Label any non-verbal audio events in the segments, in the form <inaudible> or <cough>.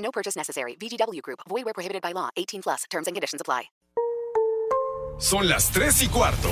No purchase necessary. VGW Group. Void where prohibited by law. 18 plus. Terms and conditions apply. Son las 3 y cuarto.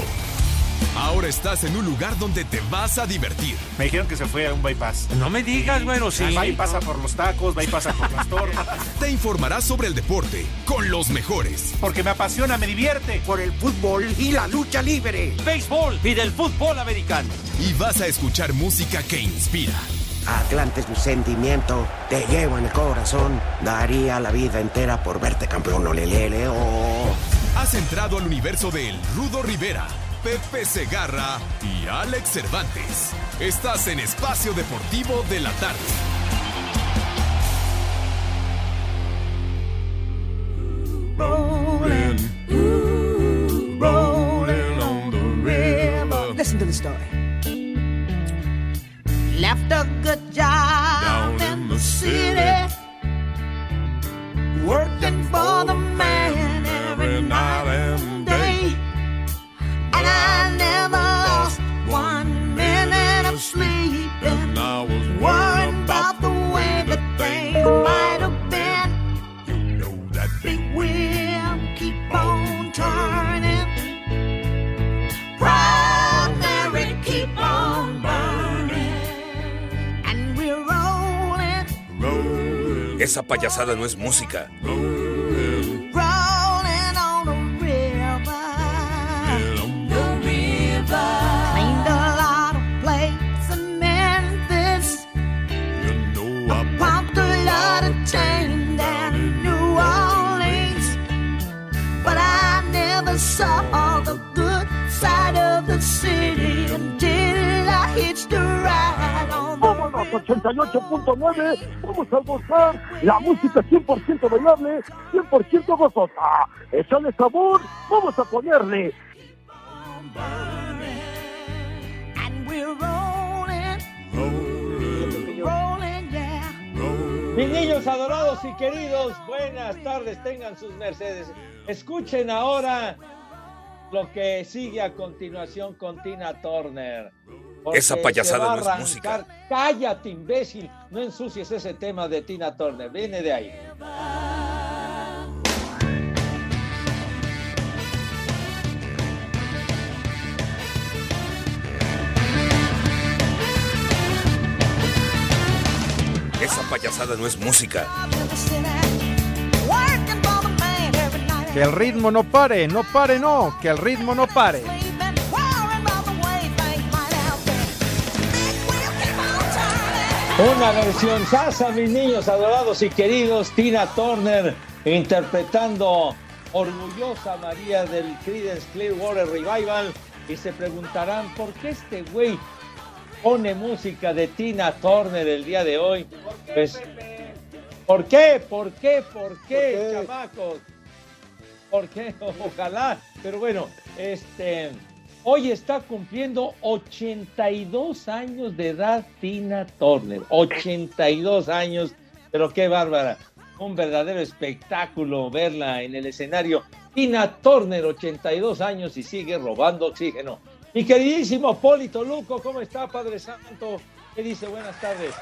Ahora estás en un lugar donde te vas a divertir. Me dijeron que se fue a un bypass. No me digas, bueno, sí. Va y pasa por los tacos, va y pasa por las tortas. <laughs> Te informarás sobre el deporte con los mejores. Porque me apasiona, me divierte. Por el fútbol y la lucha libre. Béisbol y del fútbol americano. Y vas a escuchar música que inspira. Atlante es mi sentimiento, te llevo en el corazón. Daría la vida entera por verte campeón, olelele, oh. Has entrado al universo de El Rudo Rivera, Pepe Segarra y Alex Cervantes. Estás en Espacio Deportivo de la Tarde. Rolling, ooh, rolling on the river. Listen to the story. Left a good job Down in, the city, working for the man every night payasada no es música. 98.9. Vamos a gozar la música 100% bailable, 100% gozosa. Echale sabor, vamos a ponerle. Mis niños adorados y queridos, buenas tardes, tengan sus mercedes. Escuchen ahora lo que sigue a continuación con Tina Turner. Porque Esa payasada no es música. Cállate, imbécil. No ensucies ese tema de Tina Turner. Viene de ahí. Esa payasada no es música. Que el ritmo no pare, no pare, no, que el ritmo no pare. Una versión sasa, mis niños adorados y queridos. Tina Turner interpretando Orgullosa María del Creedence Clearwater Revival. Y se preguntarán, ¿por qué este güey pone música de Tina Turner el día de hoy? Pues, ¿por qué? ¿Por qué? ¿Por qué, chamacos? ¿Por qué? <laughs> Ojalá. Pero bueno, este... Hoy está cumpliendo 82 años de edad Tina Turner. 82 años, pero qué bárbara. Un verdadero espectáculo verla en el escenario. Tina Turner, 82 años y sigue robando oxígeno. Mi queridísimo Polito Luco, ¿cómo está, Padre Santo? ¿Qué dice? Buenas tardes.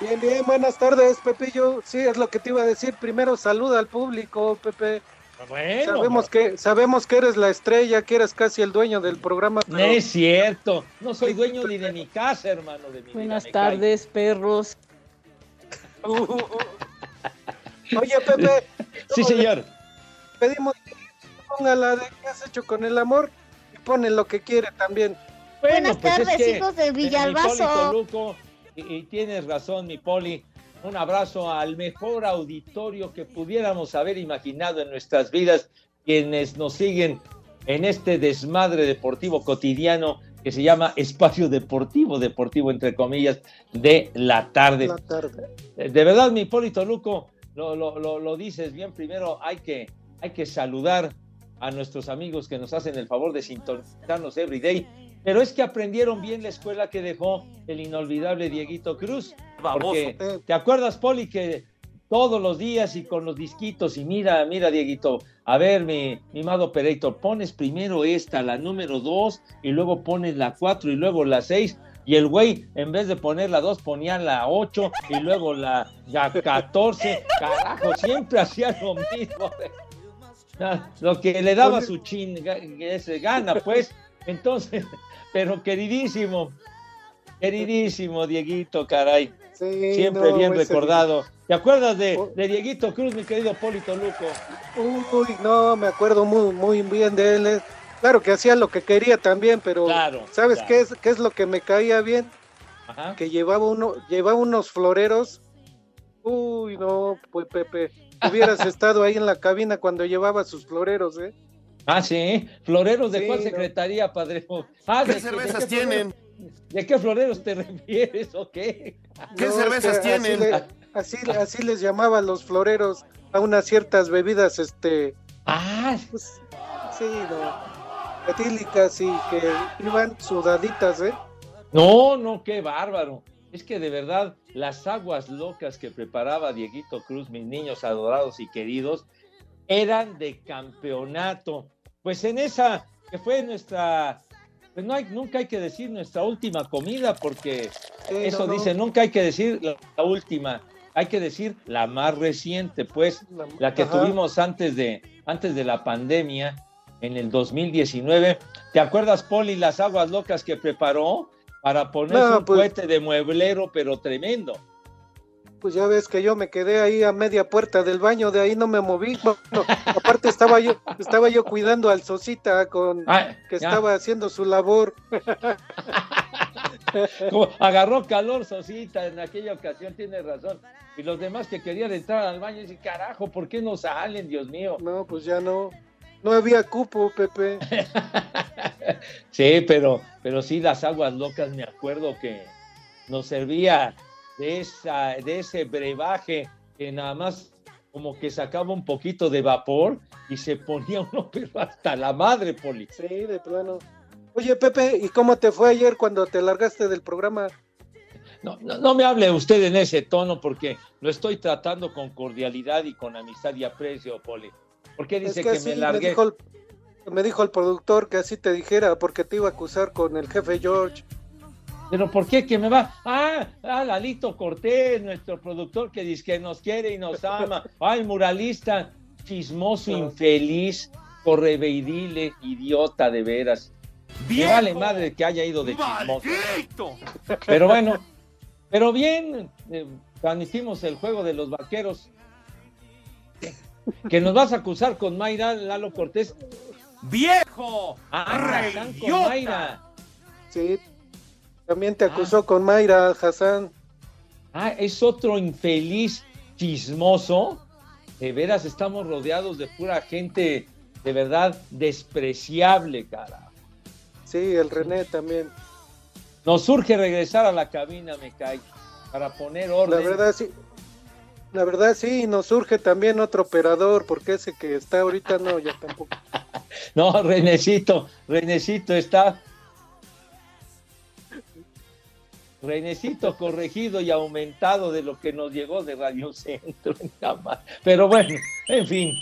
Bien, bien, buenas tardes, Pepillo. Sí, es lo que te iba a decir. Primero saluda al público, Pepe. Bueno, sabemos que sabemos que eres la estrella, que eres casi el dueño del programa. no es cierto. No soy dueño ni de mi casa, hermano. De mi Buenas vida, me cae. tardes, perros. Uh, uh, uh. Oye, Pepe. <laughs> Sí, señor. Pedimos que ponga la de qué has hecho con el amor y pone lo que quiere también. Buenas pues es tardes, que, hijos de Villalbazo. Y, y tienes razón, mi Poli. Un abrazo al mejor auditorio que pudiéramos haber imaginado en nuestras vidas, quienes nos siguen en este desmadre deportivo cotidiano que se llama Espacio Deportivo, deportivo entre comillas, de la tarde. La tarde. Eh, De verdad, mi Polito Luco, lo, lo- lo- lo dices bien, primero hay que, hay que saludar a nuestros amigos que nos hacen el favor de sintonizarnos every day. Pero es que aprendieron bien la escuela que dejó el inolvidable Dieguito Cruz. Porque, ¿te acuerdas, Poli, que todos los días y con los disquitos y mira, mira, Dieguito, a ver, mi, mi amado operator, pones primero esta, la número dos, y luego pones la cuatro y luego la seis, y el güey, en vez de poner la dos, ponía la ocho y luego la, la 14, carajo, siempre hacía lo mismo. Lo que le daba su chin, ese gana, pues. Entonces, <laughs> pero queridísimo, queridísimo Dieguito, caray. Sí, Siempre no, bien recordado. ¿Te acuerdas de, de Dieguito Cruz, mi querido Polito Luco? Uy, no, me acuerdo muy, muy bien de él. eh. Claro que hacía lo que quería también, pero Claro, ¿sabes claro. qué es qué es lo que me caía bien? Ajá. Que llevaba uno, llevaba unos floreros. Uy, no, pues Pepe, hubieras <laughs> estado ahí en la cabina cuando llevaba sus floreros, ¿eh? Ah, sí. ¿Floreros de Sí, cuál no. secretaría, padre? Ah, ¿Qué ¿de cervezas de tienen? floreros- ¿De qué floreros te refieres o qué? ¿Qué No, es cervezas que así tienen? le- Así, así les llamaban los floreros a unas ciertas bebidas, este, Ah, pues, sí, no, etílicas y que iban sudaditas, ¿eh? no, no, qué bárbaro. Es que de verdad, las aguas locas que preparaba Dieguito Cruz, mis niños adorados y queridos, eran de campeonato. Pues en esa, que fue nuestra, pues no hay, nunca hay que decir nuestra última comida, porque eso no, no. dice, nunca hay que decir la, la última, hay que decir la más reciente, pues, La- la que ajá. tuvimos antes de, antes de la pandemia, en el 2019. ¿Te acuerdas, Poli, las aguas locas que preparó para poner No, un pues- cohete de mueblero, pero tremendo? Pues ya ves que yo me quedé ahí a media puerta del baño, de ahí no me moví. Bueno, aparte estaba yo, estaba yo cuidando al Sosita con Ah, que ya. estaba haciendo su labor. <laughs> Como agarró calor Sosita en aquella ocasión, tiene razón. Y los demás que querían entrar al baño, dicen, carajo, ¿por qué no salen, Dios mío? No, pues ya no, no había cupo, Pepe. <laughs> Sí, pero, pero sí, las aguas locas, me acuerdo que nos servía de, esa, de ese brebaje que nada más como que sacaba un poquito de vapor y se ponía <laughs> uno, pero hasta la madre, Poli. Sí, de plano. Oye, Pepe, ¿y cómo te fue ayer cuando te largaste del programa? No, no, no me hable usted en ese tono porque lo estoy tratando con cordialidad y con amistad y aprecio, Poli. ¿Por qué dice es que, que, me largué? dijo el, me dijo el productor que así te dijera porque te iba a acusar con el jefe George. Pero ¿por qué que me va? Ah, ah, Lalito Cortés, nuestro productor que dice que nos quiere y nos ama. Ay, muralista, chismoso, infeliz, correveidile, idiota de veras. Me vale madre que haya ido de chismoso. ¡Maldito! Pero bueno, pero bien, eh, transmitimos el juego de los vaqueros. Que nos vas a acusar con Mayra, Lalo Cortés. ¡Viejo! Ah, Hassan con. Mayra. Sí, también te acusó con Mayra Hassan. Ah, es otro infeliz chismoso. De veras, estamos rodeados de pura gente de verdad despreciable, cara. Sí, el René también. Nos surge regresar a la cabina, me cae, para poner La orden. verdad sí. La verdad sí, nos surge también otro operador, porque ese que está ahorita no, ya tampoco. <laughs> No, Renecito, Renecito está. Renecito corregido y aumentado de lo que nos llegó de Radio Centro. <laughs> nada más. Pero bueno, en fin.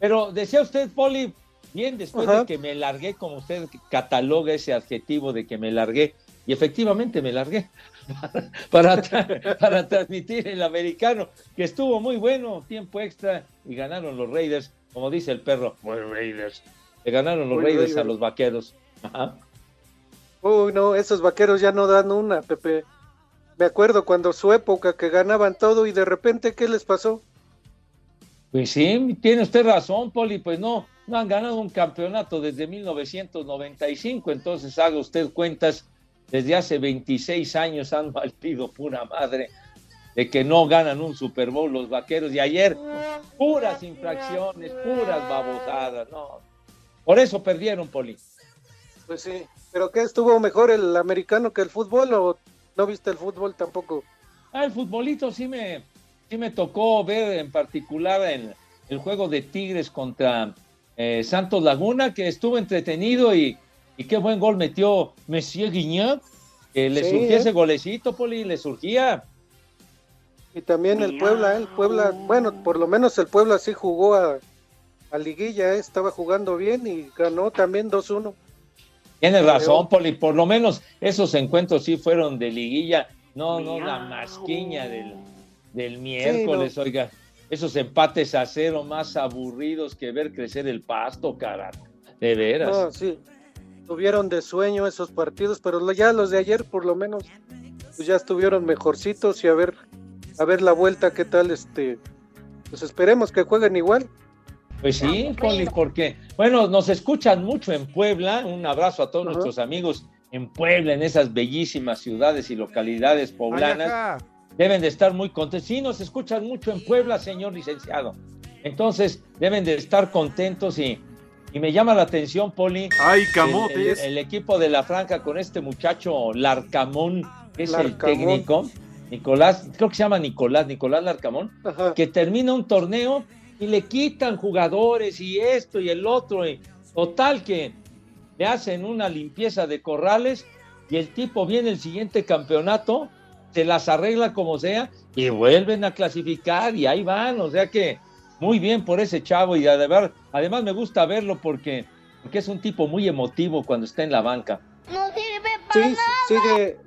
Pero decía usted, Poli, bien después Ajá. de que me largué, como usted cataloga ese adjetivo de que me largué, y efectivamente me largué <laughs> para, tra- para transmitir el americano, que estuvo muy bueno, tiempo extra, y ganaron los Raiders, como dice el perro, "Muy Raiders. Le ganaron los Muy Raiders a Raiders. los vaqueros. Ajá. Uy, no, esos vaqueros ya no dan una, Pepe. Me acuerdo cuando su época que ganaban todo y de repente, ¿qué les pasó? Pues sí, tiene usted razón, Poli, pues no, no han ganado un campeonato desde 1995, entonces haga usted cuentas, desde hace 26 años han <laughs> valido pura madre de que no ganan un Super Bowl los vaqueros y ayer puras infracciones, puras babosadas, no. Por eso perdieron, Poli. Pues sí. ¿Pero qué estuvo mejor el americano que el fútbol o no viste el fútbol tampoco? Ah, el futbolito sí me, sí me tocó ver en particular en el juego de Tigres contra eh, Santos Laguna, que estuvo entretenido y, y qué buen gol metió Monsieur Guignot, que le Sí, surgía ¿eh? ese golecito, Poli, le surgía. Y también el Puebla, el Puebla, bueno, por lo menos el Puebla sí jugó a, a liguilla, ¿eh? estaba jugando bien y ganó también 2-1. Tienes razón, Poli, por lo menos esos encuentros sí fueron de liguilla, no, no la masquiña del, del miércoles, oiga, esos empates a cero más aburridos que ver crecer el pasto, cara, de veras. No, sí, tuvieron de sueño esos partidos, pero ya los de ayer por lo menos pues ya estuvieron mejorcitos y a ver, a ver la vuelta qué tal, este, pues esperemos que jueguen igual. Pues sí, Poli, porque, bueno, nos escuchan mucho en Puebla. Un abrazo a todos nuestros amigos en Puebla, en esas bellísimas ciudades y localidades poblanas. Deben de estar muy contentos. Sí, nos escuchan mucho en Puebla, señor licenciado. Entonces, deben de estar contentos y, y me llama la atención, Poli. ¡Ay, el, camotes! el- el equipo de la Franca con este muchacho Larcamón, que es el técnico. Nicolás, creo que se llama Nicolás, Nicolás Larcamón Ajá. que termina un torneo y le quitan jugadores y esto y el otro. Y total que le hacen una limpieza de corrales y el tipo viene el siguiente campeonato, se las arregla como sea y vuelven a clasificar y ahí van. O sea que muy bien por ese chavo y además, además me gusta verlo porque, porque es un tipo muy emotivo cuando está en la banca. Sí, sigue,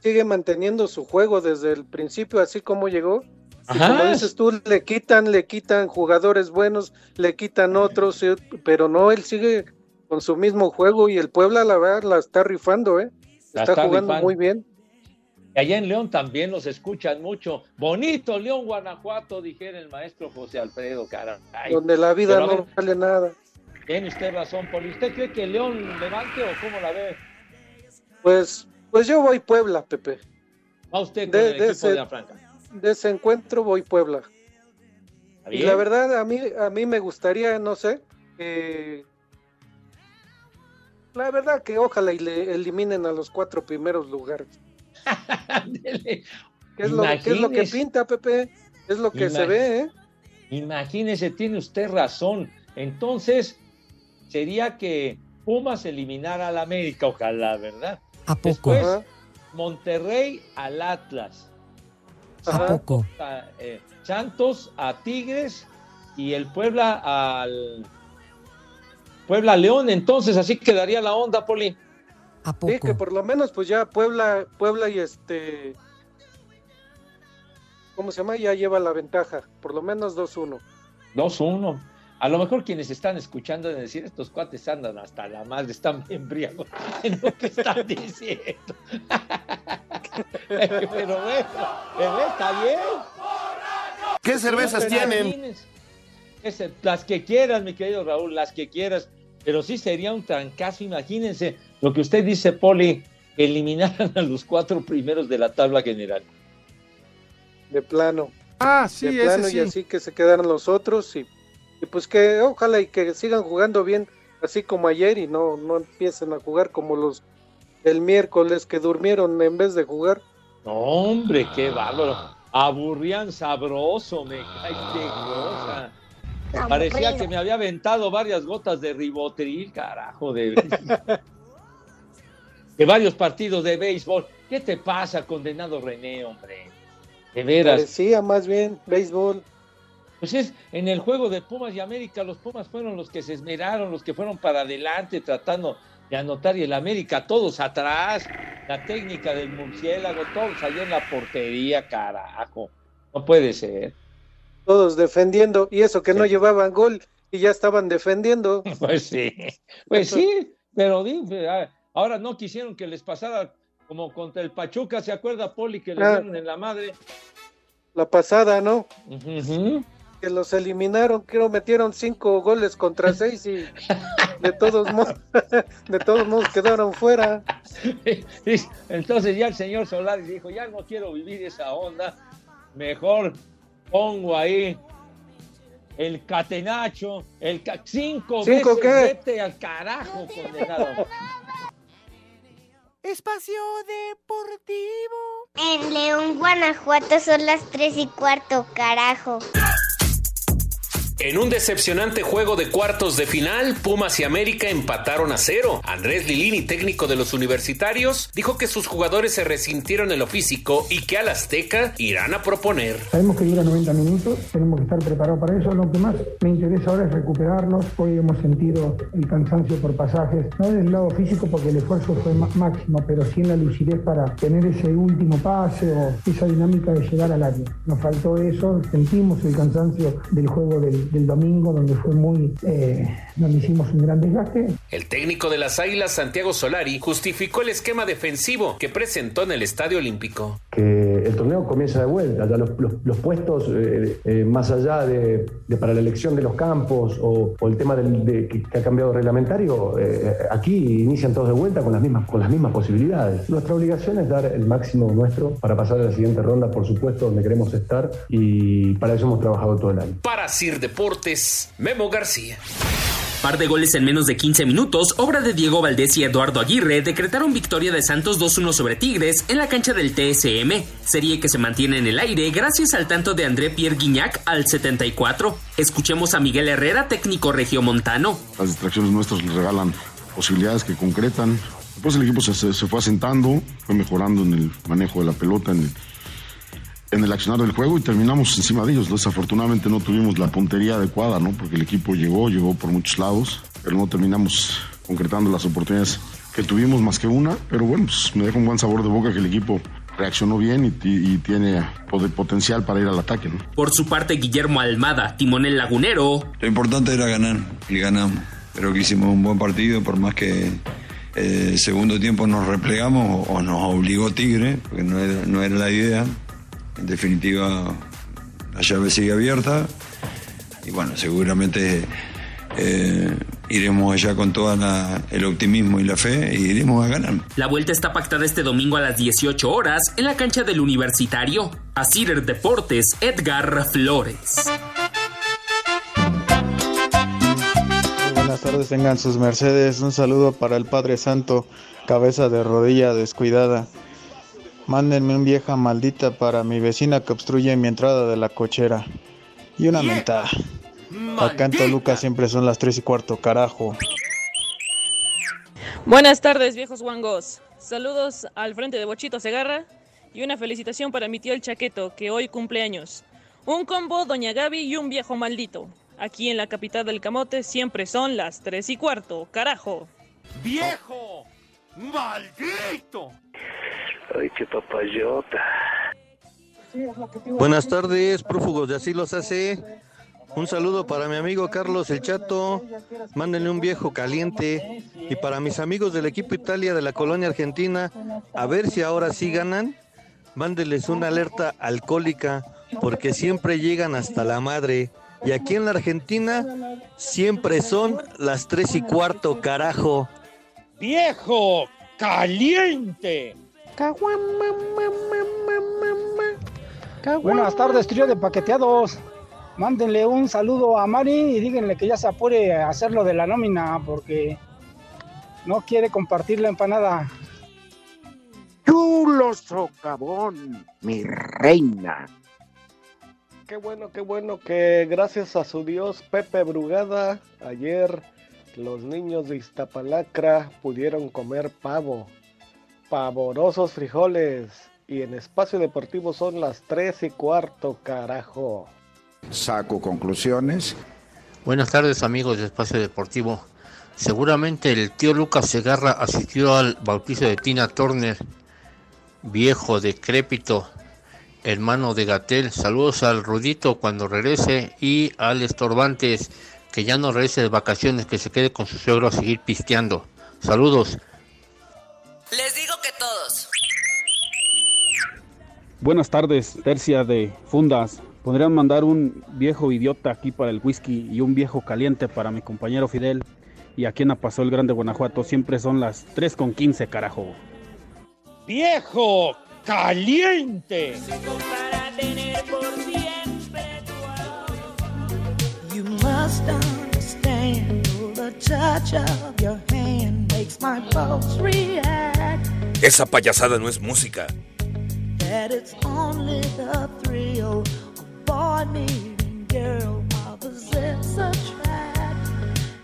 sigue manteniendo su juego desde el principio, así como llegó. Y como dices tú, le quitan, le quitan jugadores buenos, le quitan otros, eh, pero no, él sigue con su mismo juego y el Puebla la verdad la está rifando, ¿eh? Está, está jugando rifando. muy bien. Allá en León también nos escuchan mucho. Bonito León, Guanajuato, dijera el maestro José Alfredo, caray. donde la vida Pero no ver, vale nada. Tiene usted razón, Poli. ¿Usted cree que León levante o cómo la ve? Pues, pues yo voy Puebla, Pepe. Va usted con De- el de equipo ese- de la Franca. De ese encuentro voy Puebla. ¿Está Y la verdad, a mí, a mí me gustaría, no sé, que... La verdad que ojalá y le eliminen a los cuatro primeros lugares. ¿Qué es, lo, qué es lo que pinta, Pepe? Es lo que se ve, ¿eh? Imagínese, tiene usted razón. Entonces, sería que Pumas eliminara al América, ojalá, ¿verdad? ¿A poco? Después. Monterrey al Atlas. ¿A poco? eh, Santos a Tigres y el Puebla al Puebla León, entonces así quedaría la onda, Poli. ¿A Sí, que poco? por lo menos pues ya Puebla, Puebla y este... ¿Cómo se llama? Ya lleva la ventaja, por lo menos 2-1. 2-1. A lo mejor quienes están escuchando deben decir, estos cuates andan hasta la madre, están bien briagos <laughs> en lo que están diciendo. <laughs> <laughs> Pero bueno, está bien. ¿Qué cervezas No, tienen? las que quieras, mi querido Raúl, las que quieras. Pero sí sería un trancazo, imagínense lo que usted dice, Poli, que eliminaran a los cuatro primeros de la tabla general. De plano. Ah, sí, de plano ese sí. y así que se quedaran los otros y, y pues que ojalá y que sigan jugando bien así como ayer y no, no empiecen a jugar como los el miércoles que durmieron en vez de jugar. No, hombre, qué bárbaro. Aburrían sabroso, me cae qué cosa. Parecía que me había aventado varias gotas de ribotril, carajo, de, <laughs> de varios partidos de béisbol. ¿Qué te pasa, condenado René, hombre? De veras. Parecía más bien béisbol. Pues es, en el juego de Pumas y América, los Pumas fueron los que se esmeraron, los que fueron para adelante tratando de anotar y el América todos atrás, la técnica del murciélago, todos allá en la portería, carajo. No puede ser. Todos defendiendo y eso que no llevaban gol y ya estaban defendiendo. <laughs> Pues sí, pues sí, pero di- ah, ahora no quisieron que les pasara como contra el Pachuca, ¿se acuerda Poli que le Ah. dieron en la madre? La pasada, ¿no? Que los eliminaron, creo metieron cinco goles contra <laughs> seis y de todos modos, <laughs> de todos modos quedaron fuera. <laughs> Entonces ya el señor Solari dijo, ya no quiero vivir esa onda, mejor pongo ahí el catenacho, el ca- cinco, ¿Cinco veces qué? vete al carajo, condenado. Espacio Deportivo. En León, Guanajuato son las tres y cuarto, carajo. En un decepcionante juego de cuartos de final, Pumas y América empataron a cero. Andrés Lilini, técnico de los universitarios, dijo que sus jugadores se resintieron en lo físico y que al Azteca irán a proponer. Sabemos que dura 90 minutos, tenemos que estar preparados para eso. Lo que más me interesa ahora es recuperarnos. Hoy hemos sentido el cansancio por pasajes, no del lado físico porque el esfuerzo fue máximo, pero sí en la lucidez para tener ese último pase o esa dinámica de llegar al área. Nos faltó eso, sentimos el cansancio del juego del, del domingo, donde fue muy, eh, donde hicimos un gran desgaste. El técnico de las Águilas, Santiago Solari, justificó el esquema defensivo que presentó en el Estadio Olímpico. Que el torneo comienza de vuelta, ya los, puestos, eh, eh, más allá de, para la elección de los campos o, el tema de, que, ha cambiado reglamentario, aquí inician todos de vuelta con las, mismas, con las mismas posibilidades. Nuestra obligación es dar el máximo nuestro para pasar a la siguiente ronda, por supuesto, donde queremos estar y para eso hemos trabajado todo el año. Para Sir Deportes, Memo García. Par de goles en menos de 15 minutos, obra de Diego Valdés y Eduardo Aguirre decretaron victoria de Santos 2-1 sobre Tigres en la cancha del TSM, serie que se mantiene en el aire gracias al tanto de André Pierre Guignac al 74. Escuchemos a Miguel Herrera, técnico regiomontano. Las distracciones nuestras le regalan posibilidades que concretan. Después el equipo se, se fue asentando, fue mejorando en el manejo de la pelota, en el, en el accionar del juego y terminamos encima de ellos. Desafortunadamente no tuvimos la puntería adecuada, ¿no? Porque el equipo llegó, llegó por muchos lados, pero no terminamos concretando las oportunidades que tuvimos más que una. Pero bueno, pues me deja un buen sabor de boca que el equipo reaccionó bien y, y, tiene potencial para ir al ataque. ¿no? Por su parte, Guillermo Almada, timonel lagunero. Lo importante era ganar y ganamos. Creo que hicimos un buen partido, por más que el eh, segundo tiempo nos replegamos o, nos obligó Tigre, porque no era, no era la idea. En definitiva, la llave sigue abierta y bueno, seguramente eh, iremos allá con todo el optimismo y la fe y iremos a ganar. La vuelta está pactada este domingo a las 18 horas en la cancha del Universitario. A Cider Deportes, Edgar Flores. Buenas tardes, tengan sus mercedes. Un saludo para el Padre Santo, cabeza de rodilla descuidada. Mándenme un vieja maldita para mi vecina que obstruye mi entrada de la cochera. Y una mentada. Acá en Toluca siempre son las 3 y cuarto, carajo. Buenas tardes, viejos guangos. Saludos al frente de Bochito Segarra y una felicitación para mi tío el Chaqueto, que hoy cumple años. Un combo, Doña Gaby y un viejo maldito. Aquí en la capital del Camote siempre son las 3 y cuarto, carajo. ¡Viejo! ¡Maldito! Ay, qué papayota. Buenas tardes, prófugos de así los hace. Un saludo para mi amigo Carlos El Chato. Mándenle un viejo caliente. Y para mis amigos del equipo Italia de la colonia argentina, a ver si ahora sí ganan. Mándenles una alerta alcohólica, porque siempre llegan hasta la madre. Y aquí en la Argentina siempre son las tres y cuarto, carajo. ¡Viejo caliente! Buenas tardes, trío de paqueteados. Mándenle un saludo a Mari y díganle que ya se apure a hacerlo de la nómina porque no quiere compartir la empanada. Chulo socavón, mi reina. Qué bueno, qué bueno que gracias a su Dios Pepe Brugada, ayer los niños de Iztapalacra pudieron comer pavo pavorosos frijoles. Y en espacio deportivo son las 3 y cuarto, carajo. Saco conclusiones. Buenas tardes amigos de Espacio Deportivo. Seguramente el tío Lucas Segarra asistió al bautizo de Tina Turner, viejo, decrépito, hermano de Gatel. Saludos al Rudito cuando regrese y al Estorbantes, que ya no regrese de vacaciones, que se quede con su suegro a seguir pisteando. Saludos. Les digo que todos. Buenas tardes, tercia de fundas. Podrían mandar un viejo idiota aquí para el whisky y un viejo caliente para mi compañero Fidel. Y aquí en Apasó el Grande Guanajuato siempre son las 3 con 15, carajo. ¡Viejo caliente! Must understand the touch of your hand makes my pulse react. Esa payasada no es música. that it's only the thrill of boy meeting girl opposites attract.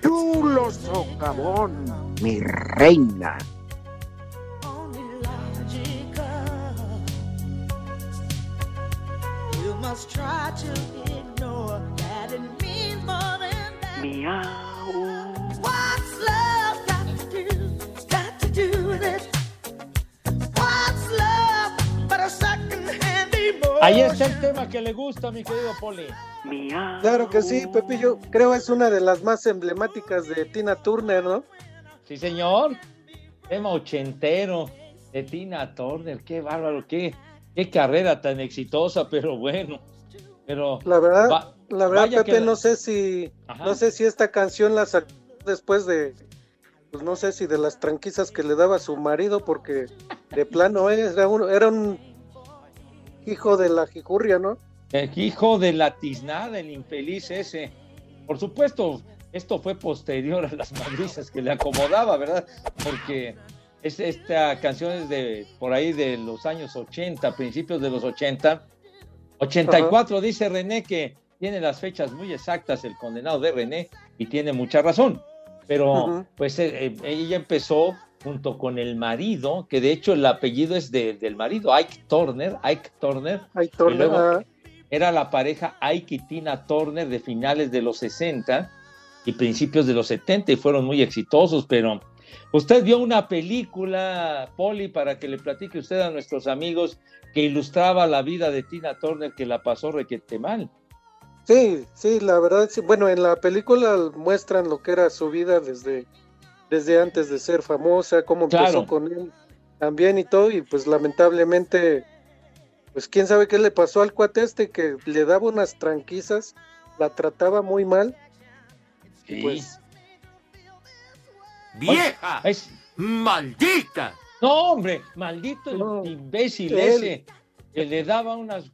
Chulo socavón, mi reina. You must try to ignore Miau. What's love got to do? Got to do with it. What's love but a second-hand emotion? Ahí está el tema que le gusta, mi querido Poli. Claro que sí, Pepillo. Creo es una de las más emblemáticas de Tina Turner, ¿no? Sí, señor. Tema ochentero de Tina Turner. Qué bárbaro, qué, qué carrera tan exitosa, pero bueno. Pero La verdad, va- la verdad, vaya Pepe, no sé si, Ajá. no sé si esta canción la sacó después de, pues no sé si de las tranquisas que le daba a su marido, porque de plano era un, era un hijo de la jicurria, ¿no? El hijo de la tiznada, el infeliz ese. Por supuesto, esto fue posterior a las madrizas que le acomodaba, ¿verdad? Porque es, esta canción es de por ahí de los años 80, principios de los 80. 84 dice René que tiene las fechas muy exactas el condenado de René y tiene mucha razón. Pero pues eh, eh, ella empezó junto con el marido, que de hecho el apellido es de- del marido, Ike Turner, Ike Turner. Ike y Turner, luego ah. era la pareja Ike y Tina Turner de finales de los 60 y principios de los 70 y fueron muy exitosos, pero usted vio una película, Poli, para que le platique usted a nuestros amigos que ilustraba la vida de Tina Turner que la pasó requete mal. Sí, sí, la verdad, sí. Bueno, en la película muestran lo que era su vida desde, desde antes de ser famosa, cómo empezó Claro. con él también y todo, y pues lamentablemente, pues quién sabe qué le pasó al cuate este que le daba unas tranquisas, la trataba muy mal. y Pues, ¡Vieja! Es... ¡Maldita! No, hombre, maldito el imbécil él. ese que le daba unas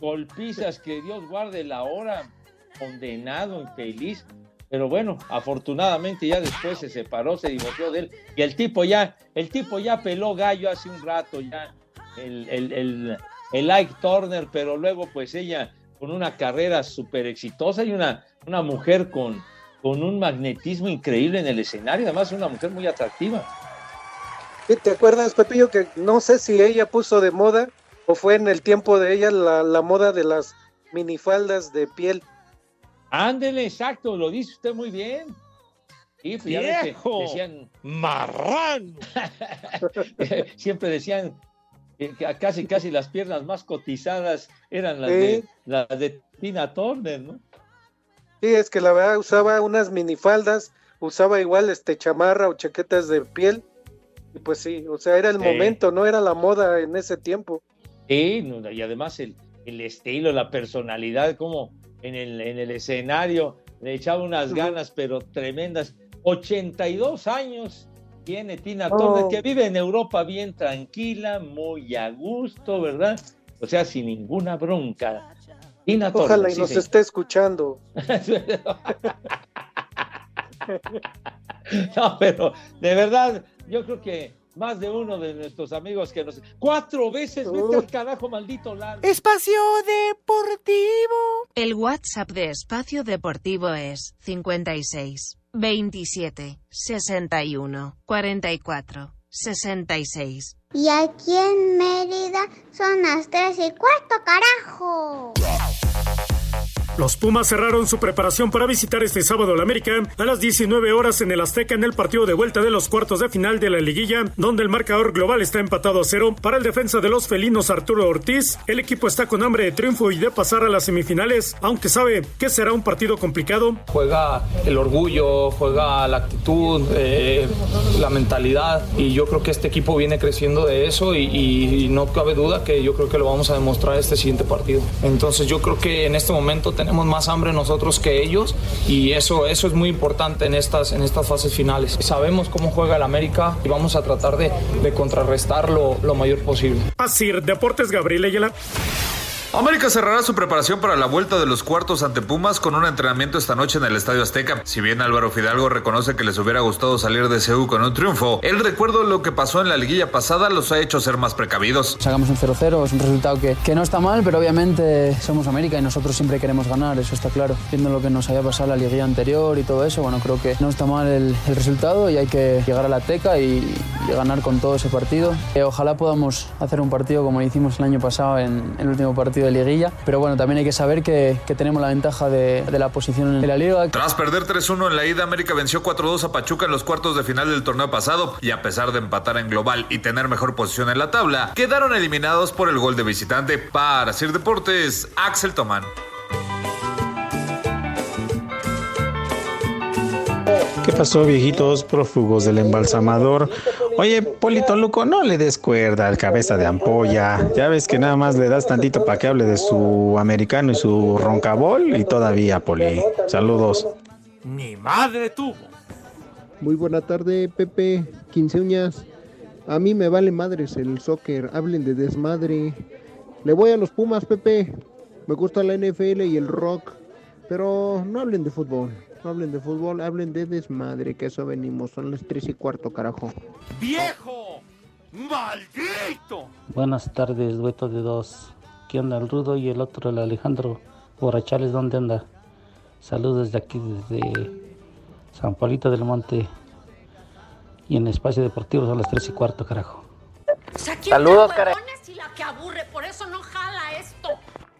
golpizas que Dios guarde la hora, condenado, infeliz. Pero bueno, afortunadamente ya después se separó, se divorció de él y el tipo ya, el tipo ya peló gallo hace un rato ya, el, el, el, el Ike Turner, pero luego pues ella con una carrera súper exitosa y una, una mujer con, con un magnetismo increíble en el escenario, además una mujer muy atractiva. ¿Sí ¿Te acuerdas, Pepillo, que no sé si ella puso de moda o fue en el tiempo de ella la, la moda de las minifaldas de piel? Ándele, exacto, lo dice usted muy bien. Sí, pues ya ves que ¡Viejo! decían, ¡Marrano! <laughs> siempre decían que que casi casi las piernas más cotizadas eran las, Sí. de, las de Tina Turner, ¿no? Sí, es que la verdad usaba unas minifaldas, usaba igual este chamarra o chaquetas de piel. Y pues sí, o sea, era el Sí. momento, no era la moda en ese tiempo. Sí, y además el, el estilo, la personalidad, como en el, en el escenario le echaba unas ganas, pero tremendas. 82 años tiene Tina Oh. Turner, que vive en Europa bien tranquila, muy a gusto, ¿verdad? O sea, sin ninguna bronca. Tina Turner. Ojalá y sí, nos sí. esté escuchando. <laughs> No, pero de verdad, yo creo que más de uno de nuestros amigos que nos... Cuatro veces, vete al carajo, maldito Lalo. Espacio Deportivo. El WhatsApp de Espacio Deportivo es 56 27 61 44 66. Y aquí en Mérida son las tres y cuarto, carajo. Los Pumas cerraron su preparación para visitar este sábado al América a las 19 horas en el Azteca en el partido de vuelta de los cuartos de final de la liguilla, donde el marcador global está empatado a cero. Para el defensa de los felinos Arturo Ortiz, el equipo está con hambre de triunfo y de pasar a las semifinales, aunque sabe que será un partido complicado. Juega el orgullo, juega la actitud, eh, la mentalidad y yo creo que este equipo viene creciendo de eso y, y- no cabe duda que yo creo que lo vamos a demostrar este siguiente partido. Entonces yo creo que en este momento tenemos más hambre nosotros que ellos y eso, eso es muy importante en estas, en estas fases finales. Sabemos cómo juega el América y vamos a tratar de, de contrarrestar lo, lo mayor posible. Así, Deportes Gabriel Ayala. América cerrará su preparación para la vuelta de los cuartos ante Pumas con un entrenamiento esta noche en el Estadio Azteca. Si bien Álvaro Fidalgo reconoce que les hubiera gustado salir de CEU con un triunfo, el recuerdo de lo que pasó en la liguilla pasada los ha hecho ser más precavidos. Sacamos un 0-0, es un resultado que, que no está mal, pero obviamente somos América y nosotros siempre queremos ganar, eso está claro. Viendo lo que nos había pasado en la liguilla anterior y todo eso, bueno, creo que no está mal el, el resultado y hay que llegar a la Azteca y, y ganar con todo ese partido. Eh, ojalá podamos hacer un partido como hicimos el año pasado en, en el último partido liguilla, pero bueno, también hay que saber que, que tenemos la ventaja de, de, la posición en la liga. Tras perder 3-1 en la ida, América venció 4-2 a Pachuca en los cuartos de final del torneo pasado y a pesar de empatar en global y tener mejor posición en la tabla, quedaron eliminados por el gol de visitante. Para Sir Deportes, Axel Tomán. ¿Qué pasó, viejitos prófugos del embalsamador? Oye, Polito Luco, no le des cuerda al cabeza de ampolla. Ya ves que nada más le das tantito para que hable de su americano y su roncabol y todavía, Poli. Saludos. Mi madre tuvo. Muy buena tarde, Pepe. Quince uñas. A mí me vale madres el soccer. Hablen de desmadre. Le voy a los Pumas, Pepe. Me gusta la NFL y el rock. Pero no hablen de fútbol. No hablen de fútbol, hablen de desmadre, que eso venimos. Son las tres y cuarto, carajo. ¡Viejo! ¡Maldito! Buenas tardes, dueto de dos. ¿Qué onda el Rudo y el otro, el Alejandro? Borrachales, ¿dónde anda? Saludos de aquí, desde San Paulito del Monte. Y en el espacio deportivo son las tres y cuarto, carajo. Saludos, cara.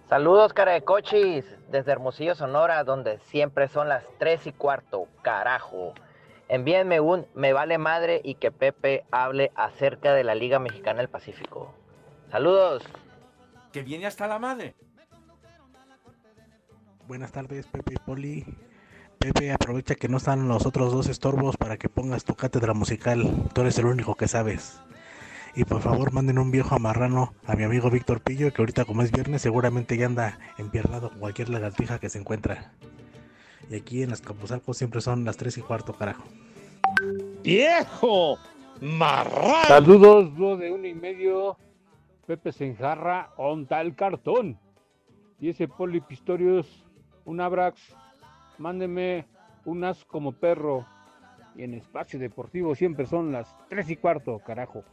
Saludos, cara de cochis, desde Hermosillo, Sonora, donde siempre son las 3 y cuarto, carajo. Envíenme un me vale madre y que Pepe hable acerca de la Liga Mexicana del Pacífico. Saludos. Que viene hasta la madre. Buenas tardes, Pepe y Poli. Pepe, aprovecha que no están los otros dos estorbos para que pongas tu cátedra musical. Tú eres el único que sabes. Y por favor manden un viejo amarrano a mi amigo Víctor Pillo, que ahorita como es viernes seguramente ya anda empiernado con cualquier lagartija que se encuentra. Y aquí en las Capuzalcos siempre son las 3 y cuarto, carajo. ¡Viejo! ¡Marrano! Saludos, lo de uno y medio. Pepe se enjarra, onta el cartón. Y ese Poli Pistorius, un abrax, mándeme un as como perro. Y en espacio deportivo siempre son las 3 y cuarto, carajo.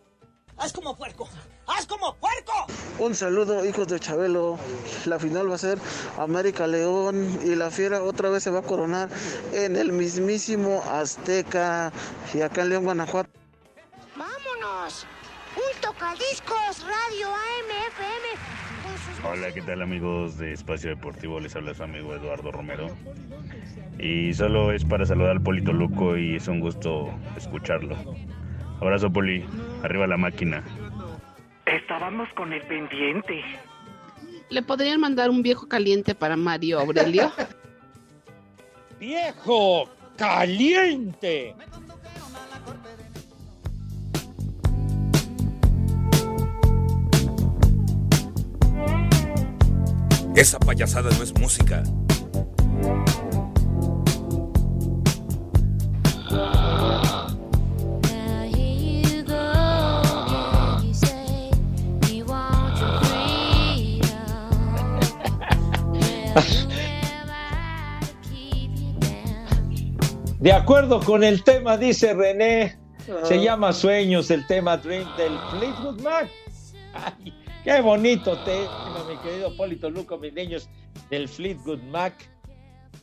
¡Haz como puerco! ¡Haz como puerco! Un saludo, hijos de Chabelo. La final va a ser América León y la Fiera otra vez se va a coronar en el mismísimo Azteca y acá en León, Guanajuato. ¡Vámonos! Un tocadiscos Radio AMFM. Hola, ¿qué tal amigos de Espacio Deportivo? Les habla su amigo Eduardo Romero. Y solo es para saludar al Polito Luco y es un gusto escucharlo. Abrazo, Poli. Arriba la máquina. Estábamos con el pendiente. ¿Le podrían mandar un viejo caliente para Mario Aurelio? <laughs> ¡Viejo caliente! Esa payasada no es música. <laughs> De acuerdo con el tema, dice René, se llama Sueños, el tema Dream del Fleetwood Mac. <laughs> Ay, qué bonito tema, mi querido Polito Luco, mis niños del Fleetwood Mac.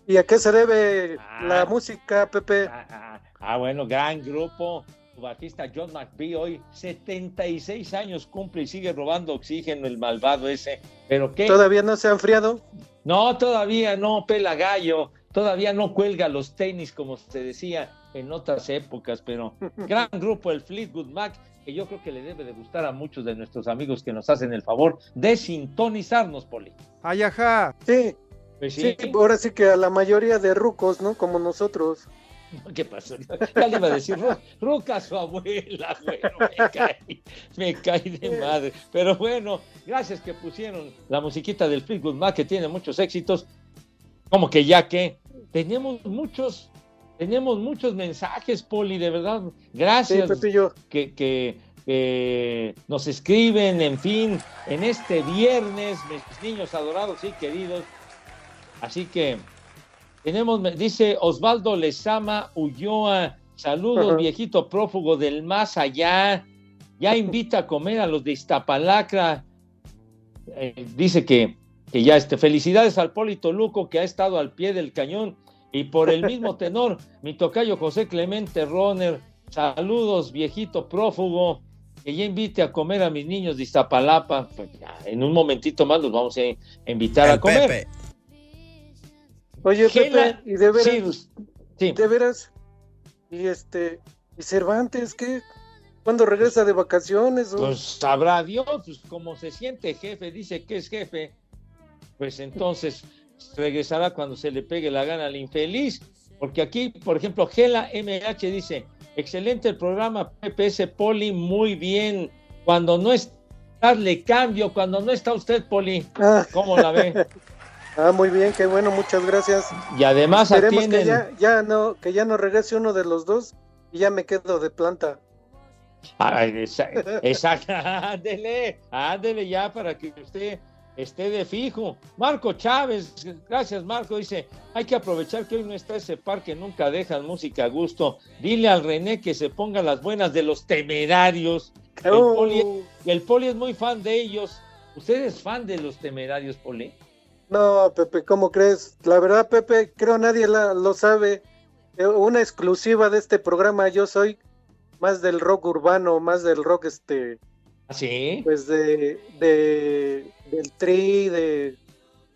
¿Y a qué se debe la música, Pepe? Ah, ah, bueno, gran grupo. Su bajista John McVie hoy 76 años cumple y sigue robando oxígeno el malvado ese. ¿Pero qué? ¿Todavía no se ha enfriado? No, todavía no, pela gallo. Todavía no cuelga los tenis como se decía en otras épocas, pero <laughs> gran grupo el Fleetwood Mac que yo creo que le debe de gustar a muchos de nuestros amigos que nos hacen el favor de sintonizarnos, Poli. Ay, ajá. Sí. Pues sí. sí. ahora sí que a la mayoría de rucos, ¿no? Como nosotros. <laughs> ¿Qué pasó? Ya le iba a decir, Ruca su abuela, <laughs> bueno, me cae, me cae de madre. Pero bueno, gracias que pusieron la musiquita del Fleetwood Mac, que tiene muchos éxitos. Como que ya que tenemos muchos, tenemos muchos mensajes, Poli, de verdad. Gracias. Sí, Pepillo. Que, que que nos escriben, en fin, en este viernes, mis niños adorados y queridos. Así que tenemos, dice Osvaldo Lezama Ulloa, saludos viejito prófugo del más allá, ya invita a comer a los de Iztapalacra. Eh, dice que, que ya este, felicidades al Polito Luco que ha estado al pie del cañón y por el mismo <laughs> tenor, mi tocayo José Clemente Roner, saludos viejito prófugo, que ya invite a comer a mis niños de Iztapalapa. Pues ya, en un momentito más los vamos a invitar a comer. Oye, Gela- Pepe, y de veras, Sí, sí. de veras, y este, y Cervantes, ¿qué? ¿Cuándo regresa de vacaciones? o? Pues sabrá Dios, pues como se siente jefe, dice que es jefe, pues entonces regresará cuando se le pegue la gana al infeliz. Porque aquí, por ejemplo, Gela MH dice, excelente el programa PPS Poli, muy bien. Cuando no está, le cambio. Cuando no está usted, Poli, ¿cómo la ve? <laughs> Ah, muy bien, qué bueno, muchas gracias. Y además Esperemos que atienden... ya, ya no, que ya no regrese uno de los dos y ya me quedo de planta. <laughs> Exacto, ándele, ándele ya para que usted esté de fijo. Marco Chávez, gracias Marco, dice, hay que aprovechar que hoy no está ese par que nunca dejan música a gusto. Dile al René que se ponga las buenas de los temerarios. El, Oh. poli, el Poli es muy fan de ellos. ¿Usted es fan de los temerarios, Poli? No, Pepe, ¿cómo crees? La verdad, Pepe, creo nadie la- lo sabe. Eh, Una exclusiva de este programa, yo soy más del rock urbano, más del rock este, ¿Ah, ¿Sí? pues de, de del tri, de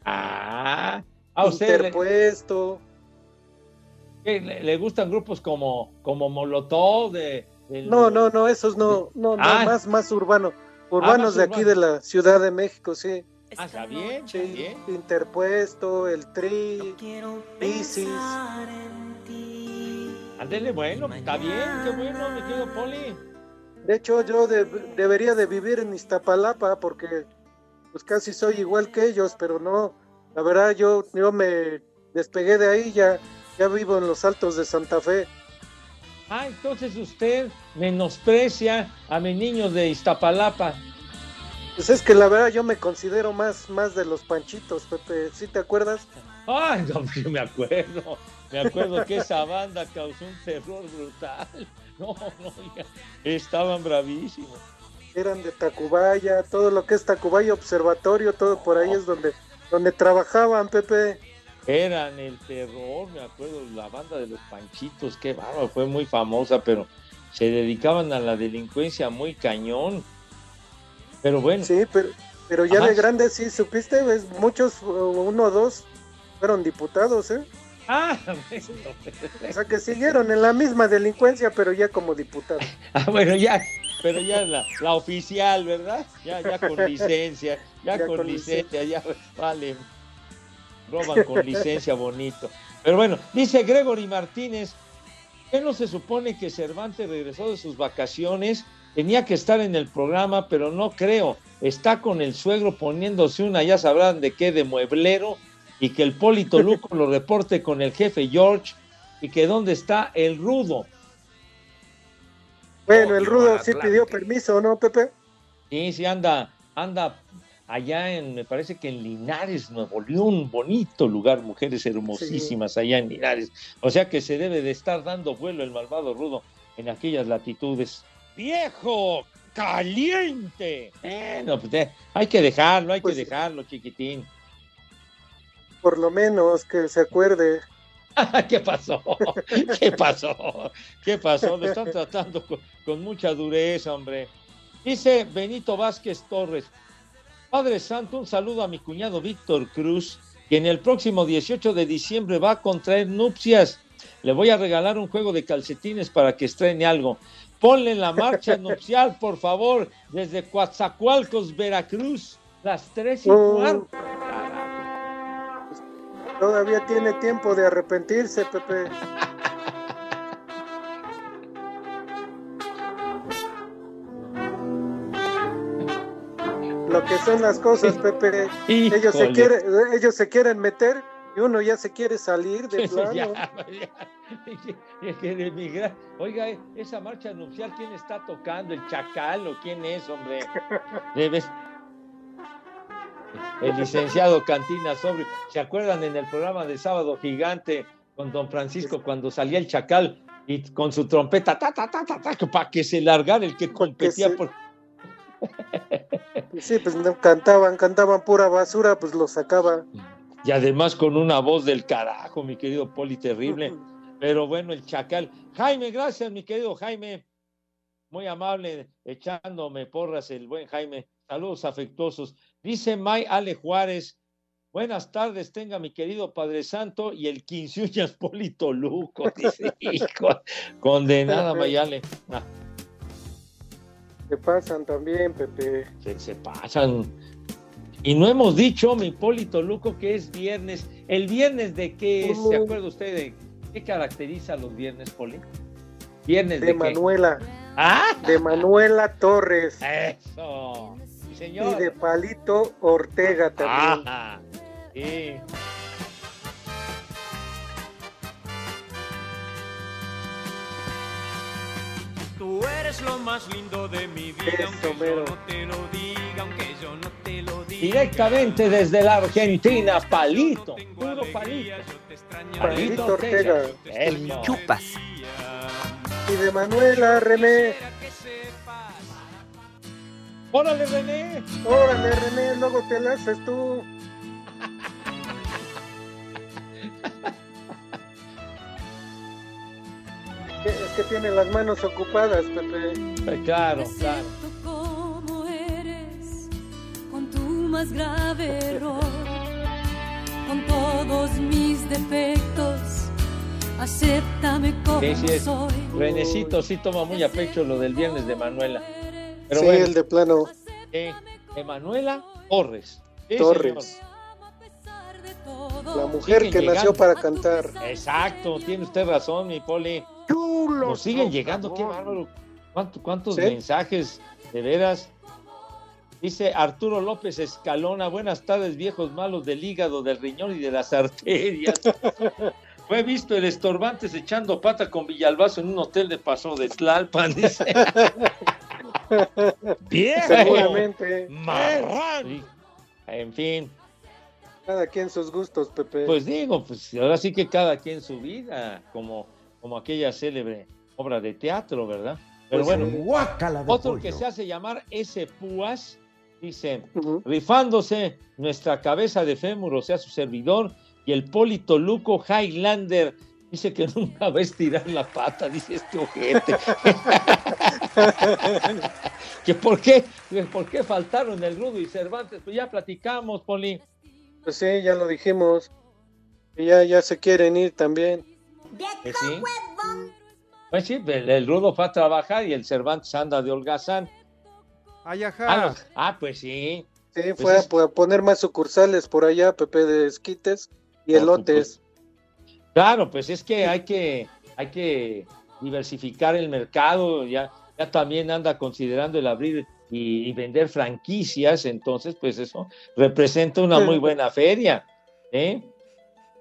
Ah, a usted interpuesto. ¿Le- le gustan grupos como, como Molotov de, del- No, no, no, esos no, no, no, Ah. más, más urbano. Urbanos más de aquí de la Ciudad de México, sí. Ah, está bien, bien. Interpuesto, el tri, Isis. Ándele, bueno, está bien, qué bueno, mi querido Poli. De hecho, yo de- debería de vivir en Iztapalapa porque pues casi soy igual que ellos, pero no. La verdad, yo, yo me despegué de ahí, ya, ya vivo en los altos de Santa Fe. Ah, entonces usted menosprecia a mis niños de Iztapalapa. Pues es que la verdad yo me considero más, más de los panchitos, Pepe. ¿Sí te acuerdas? Ay, no, yo me acuerdo, me acuerdo que esa banda causó un terror brutal. No, no, ya, estaban bravísimos. Eran de Tacubaya, todo lo que es Tacubaya Observatorio, todo por ahí es donde, donde trabajaban, Pepe. Eran el terror, me acuerdo, la banda de los Panchitos, qué bárbaro, fue muy famosa, pero se dedicaban a la delincuencia muy cañón. Pero bueno. Sí, pero, pero ya Ajá. de grandes, sí, supiste, ves, muchos, uno o dos, fueron diputados, ¿eh? Ah, <laughs> O sea que siguieron en la misma delincuencia, pero ya como diputados. <laughs> Ah, bueno, ya, pero ya la, la oficial, ¿verdad? Ya, ya con <laughs> licencia, ya, Ya con, con licencia, ya vale, roban con licencia bonito. Pero bueno, dice Gregory Martínez, ¿qué no se supone que Cervantes regresó de sus vacaciones? Tenía que estar en el programa, pero no creo. Está con el suegro poniéndose una, ya sabrán de qué, de mueblero, y que el Polito Luco lo reporte con el jefe George, y que dónde está el rudo. Bueno, el Rudo sí pidió permiso, ¿no, Pepe? Sí, sí, anda, anda allá en, me parece que en Linares, Nuevo León, bonito lugar, mujeres hermosísimas allá en Linares. O sea que se debe de estar dando vuelo el malvado rudo en aquellas latitudes. ¡Viejo! ¡Caliente! Bueno, pues eh, hay que dejarlo, hay Pues que dejarlo, chiquitín. Por lo menos que se acuerde. <laughs> ¿Qué pasó? <laughs> ¿Qué pasó? ¿Qué pasó? Lo están tratando con, con mucha dureza, hombre. Dice Benito Vázquez Torres. Padre Santo, un saludo a mi cuñado Víctor Cruz, que en el próximo 18 de diciembre va a contraer nupcias. Le voy a regalar un juego de calcetines para que estrene algo. Ponle la marcha nupcial, por favor, desde Coatzacoalcos, Veracruz, las tres y Oh. cuarto. Todavía tiene tiempo de arrepentirse, Pepe. Lo que son las cosas, Pepe. Ellos se quieren, ellos se quieren meter Y uno ya se quiere salir de plano. <laughs> Ya, <laughs> emigrar. Oiga, esa marcha nupcial, ¿quién está tocando? ¿El chacal o quién es, hombre? Debes. El licenciado Cantina Sobre. ¿Se acuerdan en el programa de Sábado Gigante con don Francisco cuando salía el chacal y con su trompeta, ta, ta, ta, ta, ta, para que se largara el que competía por. Sí, pues cantaban, cantaban pura basura, pues lo sacaba. Y además con una voz del carajo, mi querido Poli, terrible. Pero bueno, el chacal. Jaime, gracias, mi querido Jaime. Muy amable, echándome porras el buen Jaime. Saludos afectuosos. Dice May Ale Juárez. Buenas tardes, tenga mi querido Padre Santo y el quinceuñas Polito Luco. <laughs> Dice, hijo, condenada Mayale. Ah, Se pasan también, Pepe. se, se pasan. Y no hemos dicho, mi Polito Luco, que es viernes. ¿El viernes de qué es? ¿Se Uh. acuerda usted de qué caracteriza los viernes, Poli? ¿Viernes de, De qué? Manuela. ¡Ah! De Manuela Torres. Eso. Sí, Y señor. de Palito Ortega también. Ah, sí. Tú eres lo más lindo de mi vida, aunque yo no te lo diga, aunque yo no te lo diga. Directamente desde la Argentina, Palito. Puro Palito. Palito Ortega. Eso. Chupas. Y de Manuela René. Órale, René. Órale, René, luego te la haces tú. <laughs> Es que tiene las manos ocupadas, Pepe. Eh, Claro, claro. Más grave error, con todos mis defectos, acéptame como Sí, soy. Renecito sí toma muy a pecho lo del viernes de Manuela. Pero sí, bueno, el de plano. eh, Emanuela Torres. Sí, Torres. señor. La mujer Siguen que nació para cantar. Exacto, tiene usted razón, mi Poli. Nos siguen llegando, qué bárbaro. ¿Cuánto- ¿Cuántos Sí. mensajes, de veras? Dice Arturo López Escalona, buenas tardes, viejos malos del hígado, del riñón y de las arterias. <laughs> Fue visto el estorbantes echando pata con Villalbazo en un hotel de Paso de Tlalpan, dice. <laughs> ¡Viejo! Seguramente. ¡Marrán! Sí. En fin, Cada quien sus gustos, Pepe. pues digo, pues ahora sí que cada quien su vida, como, como aquella célebre obra de teatro, ¿verdad? Pero Pues bueno, sí. otro que se hace llamar ese Púas, dice, rifándose nuestra cabeza de fémur, o sea, su servidor, y el Polito Luco Highlander, dice que <laughs> nunca va a estirar la pata, dice este ojete. <laughs> que por qué, por qué faltaron el Rudo y Cervantes, pues ya platicamos, Poli. Pues sí, ya lo dijimos. Ya, ya se quieren ir también. Pues sí. Pues sí, el, el Rudo fue a trabajar y el Cervantes anda de holgazán. Ay, ajá. Ah, no. Ah, pues sí. Sí, Pues fue a, es- a poner más sucursales por allá, Pepe, de esquites y Por elotes. Claro, pues es que hay que, hay que diversificar el mercado, ya, ya también anda considerando el abrir y, y vender franquicias, entonces pues eso representa una muy buena feria. ¿eh?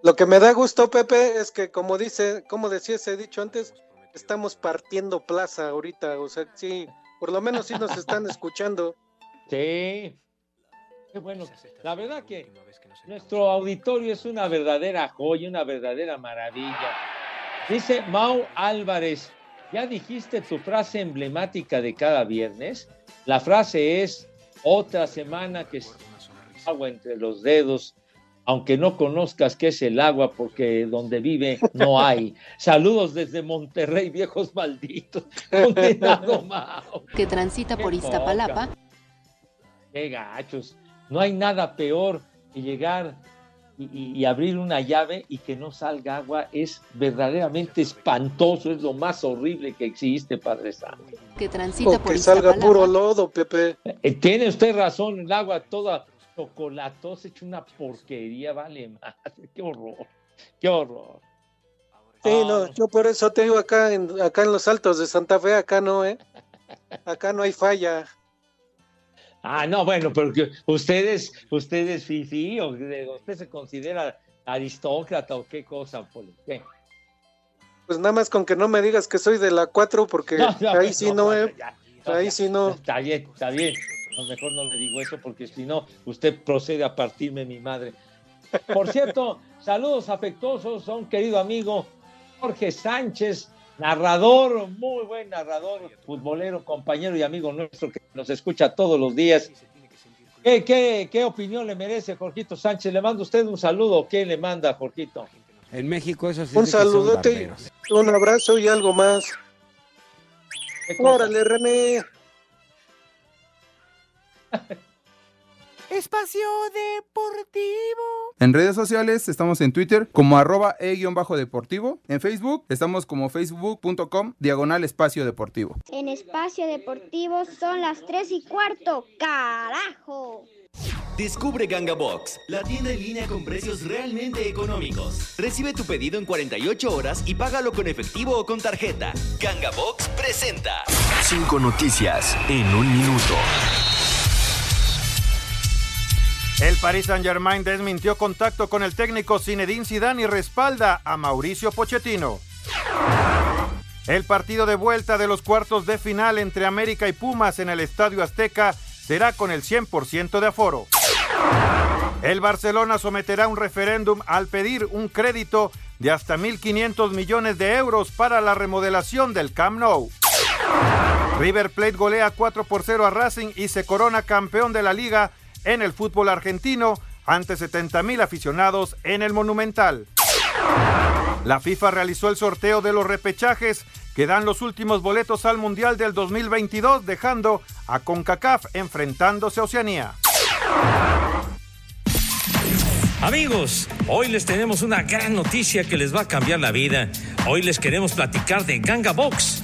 Lo que me da gusto, Pepe, es que como dice, como decía ese dicho antes, estamos partiendo plaza ahorita, o sea, sí, por lo menos sí nos están escuchando. Sí. Qué bueno. La verdad que nuestro auditorio es una verdadera joya, una verdadera maravilla. Dice Mau Álvarez, ¿ya dijiste tu frase emblemática de cada viernes? La frase es, otra semana que es agua entre los dedos, aunque no conozcas qué es el agua, porque donde vive no hay. Saludos desde Monterrey, viejos malditos. Condenado Mau. que transita por Iztapalapa, Qué gachos. No hay nada peor que llegar y, y- y abrir una llave y que no salga agua. Es verdaderamente espantoso, es lo más horrible que existe, Padre Santo. que transita O por que salga puro lodo, Pepe. Eh, tiene usted razón, el agua toda chocolatosa, hecha una porquería, vale madre. Qué horror, qué horror. Sí, Ah, no, yo por eso te digo acá en, acá en los altos de Santa Fe, acá no, ¿eh? Acá no hay falla. Ah, no, bueno, pero que ustedes, ustedes, Fifi, o de- usted se considera aristócrata o qué cosa, Poli. ¿Qué? Pues nada más con que no me digas que soy de la 4, porque No, no, ahí sí no, no, eh. ya, ahí sí no. Está bien, está bien. A lo mejor no le digo eso porque si no, usted procede a partirme mi madre. Por cierto, <laughs> saludos afectuosos a un querido amigo, Jorge Sánchez, narrador, muy buen narrador, futbolero, compañero y amigo nuestro que nos escucha todos los días. ¿Qué, qué, qué opinión le merece Jorgito Sánchez? ¿Le manda usted un saludo? ¿Qué le manda, Jorgito? En México eso sí Un saludote, un abrazo y algo más. Órale, René. Espacio Deportivo. En redes sociales estamos en Twitter como arroba e-deportivo. En Facebook estamos como facebook.com diagonal espacio deportivo. En espacio deportivo son las 3 y cuarto. ¡Carajo! Descubre Ganga Box, la tienda en línea con precios realmente económicos. Recibe tu pedido en 48 horas y págalo con efectivo o con tarjeta. Ganga Box presenta. Cinco noticias en un minuto. El Paris Saint-Germain desmintió contacto con el técnico Zinedine Zidane y respalda a Mauricio Pochettino. El partido de vuelta de los cuartos de final entre América y Pumas en el Estadio Azteca será con el 100% de aforo. El Barcelona someterá un referéndum al pedir un crédito de hasta 1.500 millones de euros para la remodelación del Camp Nou. River Plate golea 4 por 0 a Racing y se corona campeón de la liga en el fútbol argentino ante 70 mil aficionados en el Monumental. La FIFA realizó el sorteo de los repechajes que dan los últimos boletos al Mundial del 2022, dejando a CONCACAF enfrentándose a Oceanía. Amigos, hoy les tenemos una gran noticia que les va a cambiar la vida. Hoy les queremos platicar de Ganga Box,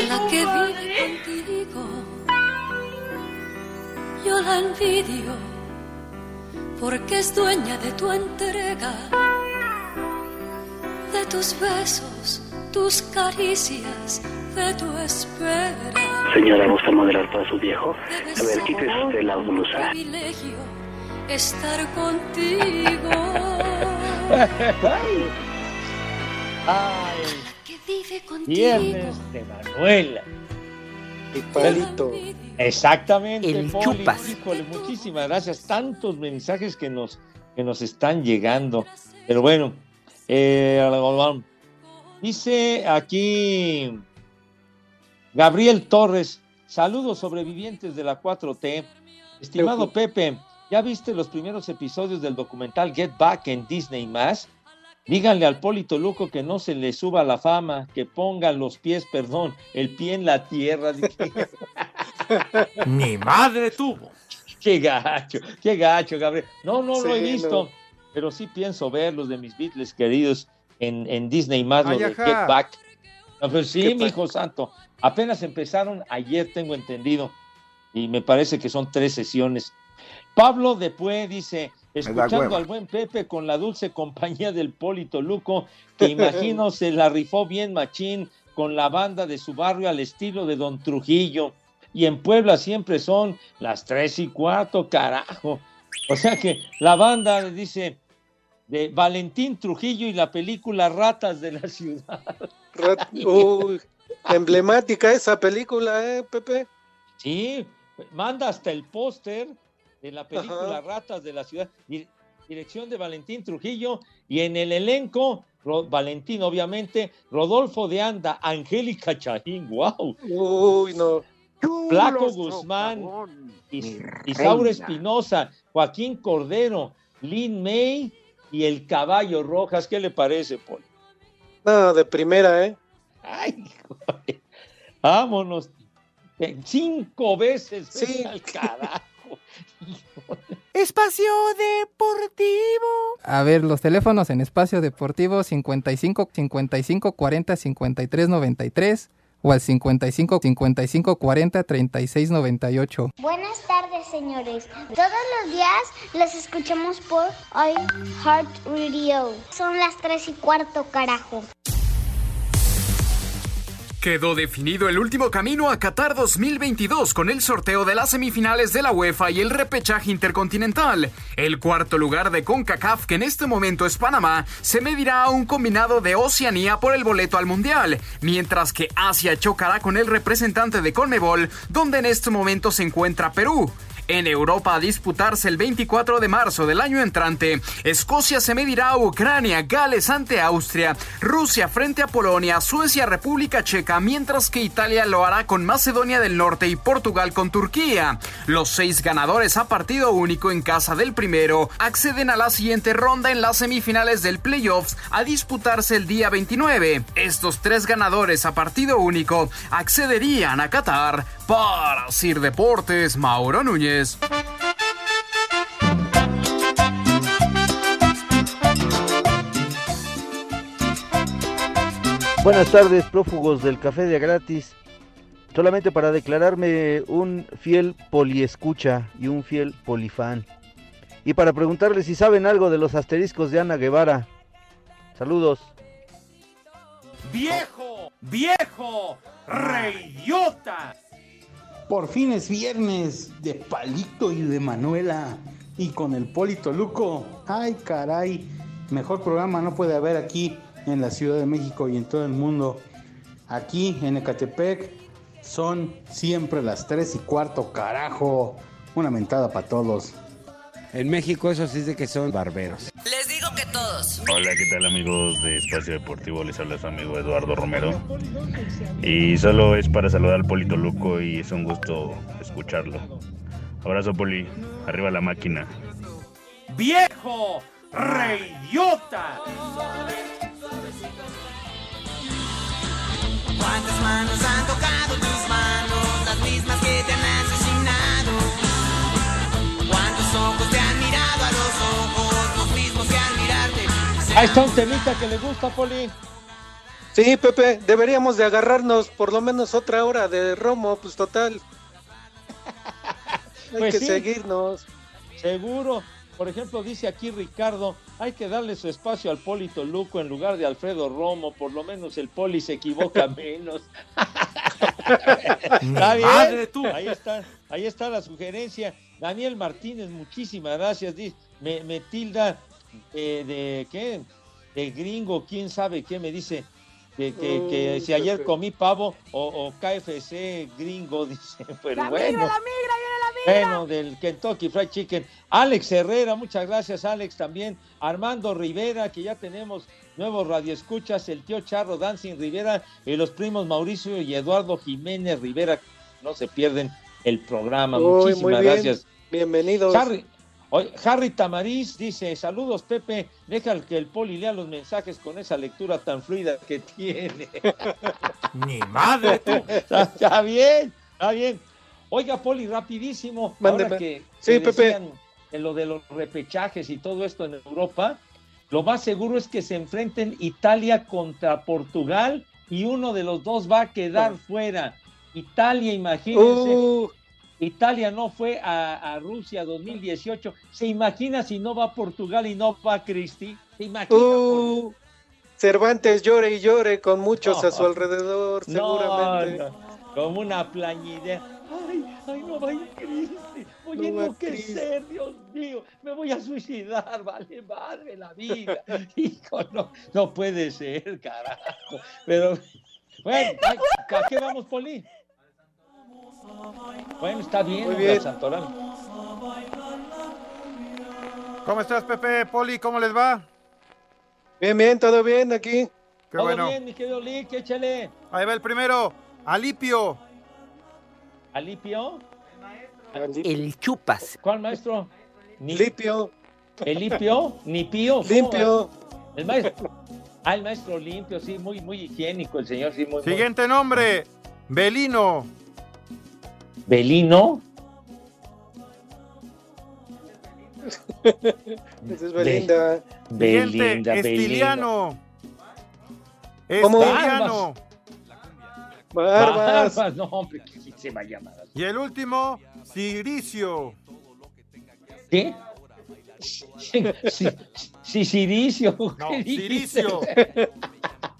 A la que vive contigo. Yo la envidio porque es dueña de tu entrega, de tus besos, tus caricias, de tu espera. Señora, ¿gusta modelar para su viejo? A ver, quítese usted la blusa. privilegio estar contigo. <laughs> Ay, contigo. viernes de Manuela. Y palito. Exactamente. El Poli. chupas. Híjole, muchísimas gracias. Tantos mensajes que nos, que nos están llegando. Pero bueno, eh, dice aquí Gabriel Torres, saludos sobrevivientes de la 4T. Estimado Pepe, ¿ya viste los primeros episodios del documental Get Back en Disney más? Díganle al Polito Luco que no se le suba la fama, que ponga los pies, perdón, el pie en la tierra. <laughs> Ni madre tuvo. Qué gacho, qué gacho, Gabriel. No, no lo he Sí, visto, no. pero sí pienso ver los de mis Beatles queridos en, en Disney más, los de. Get Back. No, pero sí, ¿Qué mi hijo santo. Apenas empezaron ayer, tengo entendido. Y me parece que son tres sesiones. Pablo Depué dice, escuchando al buen Pepe con la dulce compañía del Polito Luco, que <laughs> imagino se la rifó bien machín con la banda de su barrio al estilo de Don Trujillo. Y en Puebla siempre son las tres y cuarto, carajo. O sea que la banda dice de Valentín Trujillo y la película Ratas de la Ciudad. Rat- <laughs> Uy, emblemática esa película, ¿eh, Pepe? Sí, manda hasta el póster de la película Ajá. Ratas de la Ciudad. Dirección de Valentín Trujillo y en el elenco, Valentín obviamente, Rodolfo de Anda, Angélica Chaín, wow. Uy, no. Flaco Guzmán, Isaura Espinosa, Joaquín Cordero, Lin May y el Caballo Rojas. ¿Qué le parece, Paul? No, de primera, ¿eh? Ay, joder. Vámonos. Cinco veces. Sí. Al carajo. Espacio Deportivo. A ver, los teléfonos en Espacio Deportivo 55 55 40 53 93 o al 55 55 40 36 98. Buenas tardes, señores. Todos los días los escuchamos por iHeart Radio. Son las 3 y cuarto, carajo. Quedó definido el último camino a Qatar 2022 con el sorteo de las semifinales de la UEFA y el repechaje intercontinental. El cuarto lugar de CONCACAF, que en este momento es Panamá, se medirá a un combinado de Oceanía por el boleto al Mundial, mientras que Asia chocará con el representante de CONMEBOL, donde en este momento se encuentra Perú. En Europa a disputarse el 24 de marzo del año entrante, Escocia se medirá a Ucrania, Gales ante Austria, Rusia frente a Polonia, Suecia, República Checa, mientras que Italia lo hará con Macedonia del Norte y Portugal con Turquía. Los seis ganadores a partido único en casa del primero acceden a la siguiente ronda en las semifinales del playoffs a disputarse el día 29. Estos tres ganadores a partido único accederían a Qatar para Sir Deportes Mauro Núñez. Buenas tardes, prófugos del Café de Gratis. Solamente para declararme un fiel poliescucha y un fiel polifan. Y para preguntarles si saben algo de los asteriscos de Ana Guevara. Saludos. ¡Viejo! ¡Viejo! ¡Reyota! Por fin es viernes de Palito y de Manuela. Y con el Polito Luco. Ay, caray. Mejor programa no puede haber aquí en la Ciudad de México y en todo el mundo. Aquí en Ecatepec son siempre las 3 y cuarto, carajo. Una mentada para todos. En México eso sí de que son barberos. Les digo que todos. Hola, ¿qué tal amigos de Espacio Deportivo? Les habla su amigo Eduardo Romero. Y solo es para saludar al Polito Luco y es un gusto escucharlo. Abrazo, Poli. Arriba la máquina. ¡Viejo! ¡Reyota! ¿Cuántas manos han tocado Ahí está un temita que le gusta, Poli. Sí, Pepe, deberíamos de agarrarnos por lo menos otra hora de Romo, pues total. <laughs> Hay Pues que sí. seguirnos. Seguro. Por ejemplo, dice aquí Ricardo, hay que darle su espacio al Polito Luco en lugar de Alfredo Romo, por lo menos el Poli se equivoca <laughs> menos. <laughs> está bien. Madre tú. Ahí está, ahí está la sugerencia. Daniel Martínez, muchísimas gracias. Dice, me, me tilda eh, de qué, de gringo, quién sabe qué me dice. Que, que, que Uy, si ayer comí pavo o, o KFC gringo, <laughs> dice, pero La bueno. migra, la migra, viene la migra. Bueno, del Kentucky Fried Chicken. Alex Herrera, muchas gracias, Alex, también. Armando Rivera, que ya tenemos nuevos radioescuchas, el tío Charro Dancing Rivera y los primos Mauricio y Eduardo Jiménez Rivera. No se pierden el programa. Uy, muy Muchísimas bien. gracias. Bienvenidos. Harry, oye, Harry Tamariz dice, saludos Pepe, deja que el poli lea los mensajes con esa lectura tan fluida que tiene. <laughs> ¡Ni madre tú! <laughs> está, está bien, está bien. Oiga, Poli, rapidísimo. Mándeme. Ahora que, Sí, que Pepe. decían en lo de los repechajes y todo esto en Europa, lo más seguro es que se enfrenten Italia contra Portugal y uno de los dos va a quedar fuera. Italia, imagínense. Uh, Italia no fue a, a Rusia 2018. ¿Se imagina si no va Portugal y no va Cristi? ¿Se imagina? uh, Cervantes llore y llore con muchos No. a su alrededor, No, seguramente. no, como una plañidea. Ay, ay, no va a ir Cristi. Voy No a enloquecer, Dios mío. Me voy a suicidar, <laughs> vale madre la vida. <laughs> Hijo, no, no puede ser, carajo. Pero, <laughs> bueno, ¿a qué vamos, Poli? Bueno, está bien, Muy bien. Santoral. ¿Cómo estás, Pepe? Poli, ¿cómo les va? Bien, bien, todo bien aquí. Qué Todo bueno. bien, mi querido Lick, échale. Ahí va el primero. Alipio. ¿Alipio? El chupas. ¿Cuál maestro? Ni- Lipio. ¿El limpio? ¿Ni pío? Limpio. El maestro. Ah, el maestro limpio, sí, muy, muy higiénico el señor, sí, muy. muy- Siguiente nombre. Belino. Belino. <laughs> Esa es Belinda. Siguiente. Belinda, Belinda. Estiliano. ¿Cómo? Estiliano. Barbas. Barbas, no, hombre, se va a llamar. Y el último, Ciricio. ¿Qué? <laughs> Sí, sí, sí, Ciricio. No. Ciricio. <laughs>